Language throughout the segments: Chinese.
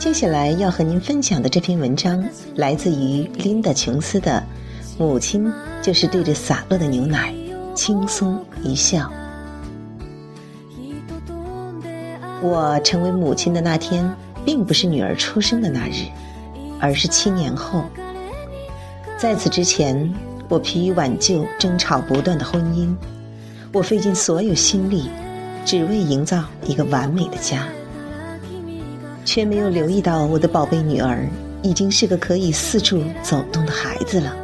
接下来要和您分享的这篇文章，来自于琳达·琼斯的《母亲就是对着洒落的牛奶轻松一笑》。我成为母亲的那天，并不是女儿出生的那日，而是七年后。在此之前，我疲于挽救争吵不断的婚姻，我费尽所有心力，只为营造一个完美的家。却没有留意到，我的宝贝女儿已经是个可以四处走动的孩子了。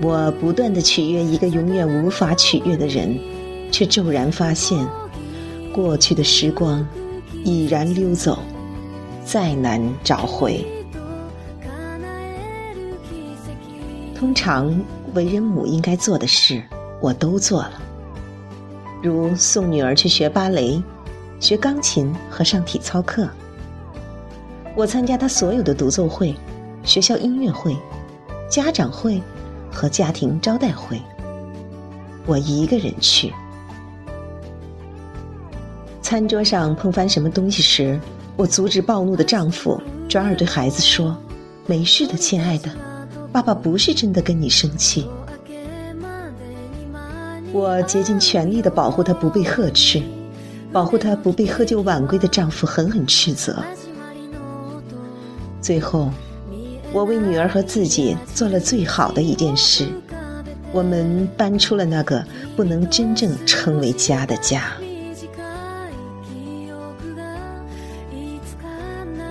我不断的取悦一个永远无法取悦的人，却骤然发现，过去的时光已然溜走，再难找回。通常为人母应该做的事，我都做了，如送女儿去学芭蕾。学钢琴和上体操课，我参加他所有的独奏会、学校音乐会、家长会和家庭招待会。我一个人去。餐桌上碰翻什么东西时，我阻止暴怒的丈夫，转而对孩子说：“没事的，亲爱的，爸爸不是真的跟你生气。”我竭尽全力的保护他不被呵斥。保护她不被喝酒晚归的丈夫狠狠斥责。最后，我为女儿和自己做了最好的一件事：我们搬出了那个不能真正称为家的家。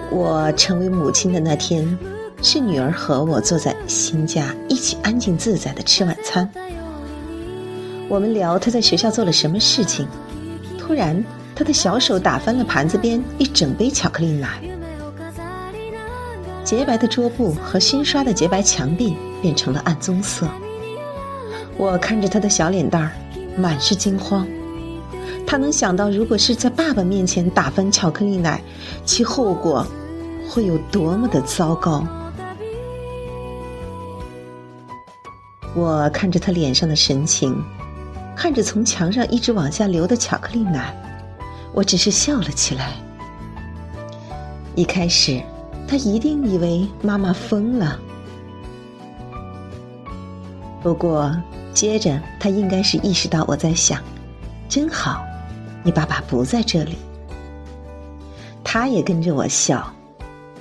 我成为母亲的那天，是女儿和我坐在新家一起安静自在的吃晚餐。我们聊她在学校做了什么事情。突然，他的小手打翻了盘子边一整杯巧克力奶，洁白的桌布和新刷的洁白墙壁变成了暗棕色。我看着他的小脸蛋儿，满是惊慌。他能想到，如果是在爸爸面前打翻巧克力奶，其后果会有多么的糟糕。我看着他脸上的神情。看着从墙上一直往下流的巧克力奶，我只是笑了起来。一开始，他一定以为妈妈疯了。不过，接着他应该是意识到我在想：真好，你爸爸不在这里。他也跟着我笑，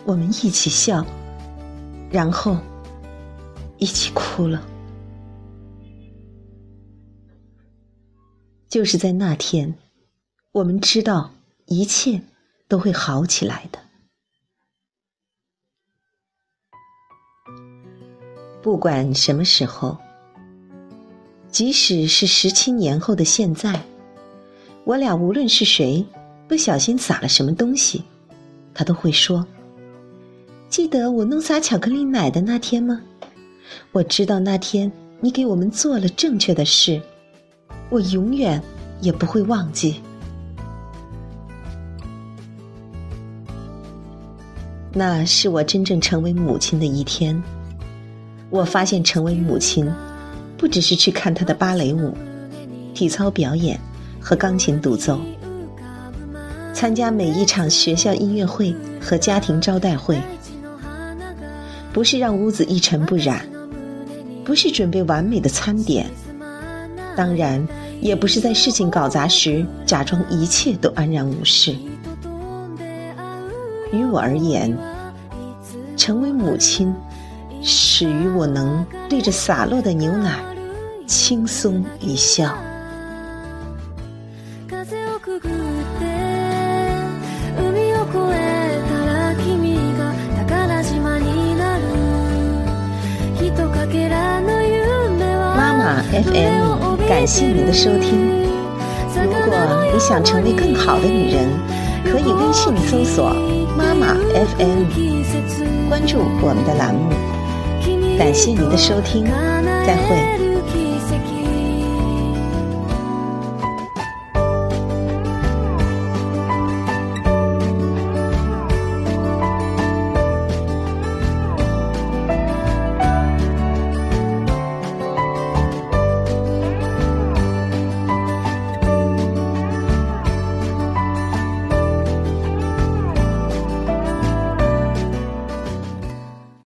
我们一起笑，然后一起哭了。就是在那天，我们知道一切都会好起来的。不管什么时候，即使是十七年后的现在，我俩无论是谁不小心撒了什么东西，他都会说：“记得我弄洒巧克力奶的那天吗？我知道那天你给我们做了正确的事。”我永远也不会忘记，那是我真正成为母亲的一天。我发现，成为母亲，不只是去看她的芭蕾舞、体操表演和钢琴独奏，参加每一场学校音乐会和家庭招待会，不是让屋子一尘不染，不是准备完美的餐点。当然，也不是在事情搞砸时假装一切都安然无事。于我而言，成为母亲，始于我能对着洒落的牛奶轻松一笑。妈妈 FM，感谢您的收听。如果你想成为更好的女人，可以微信搜索“妈妈 FM”，关注我们的栏目。感谢您的收听，再会。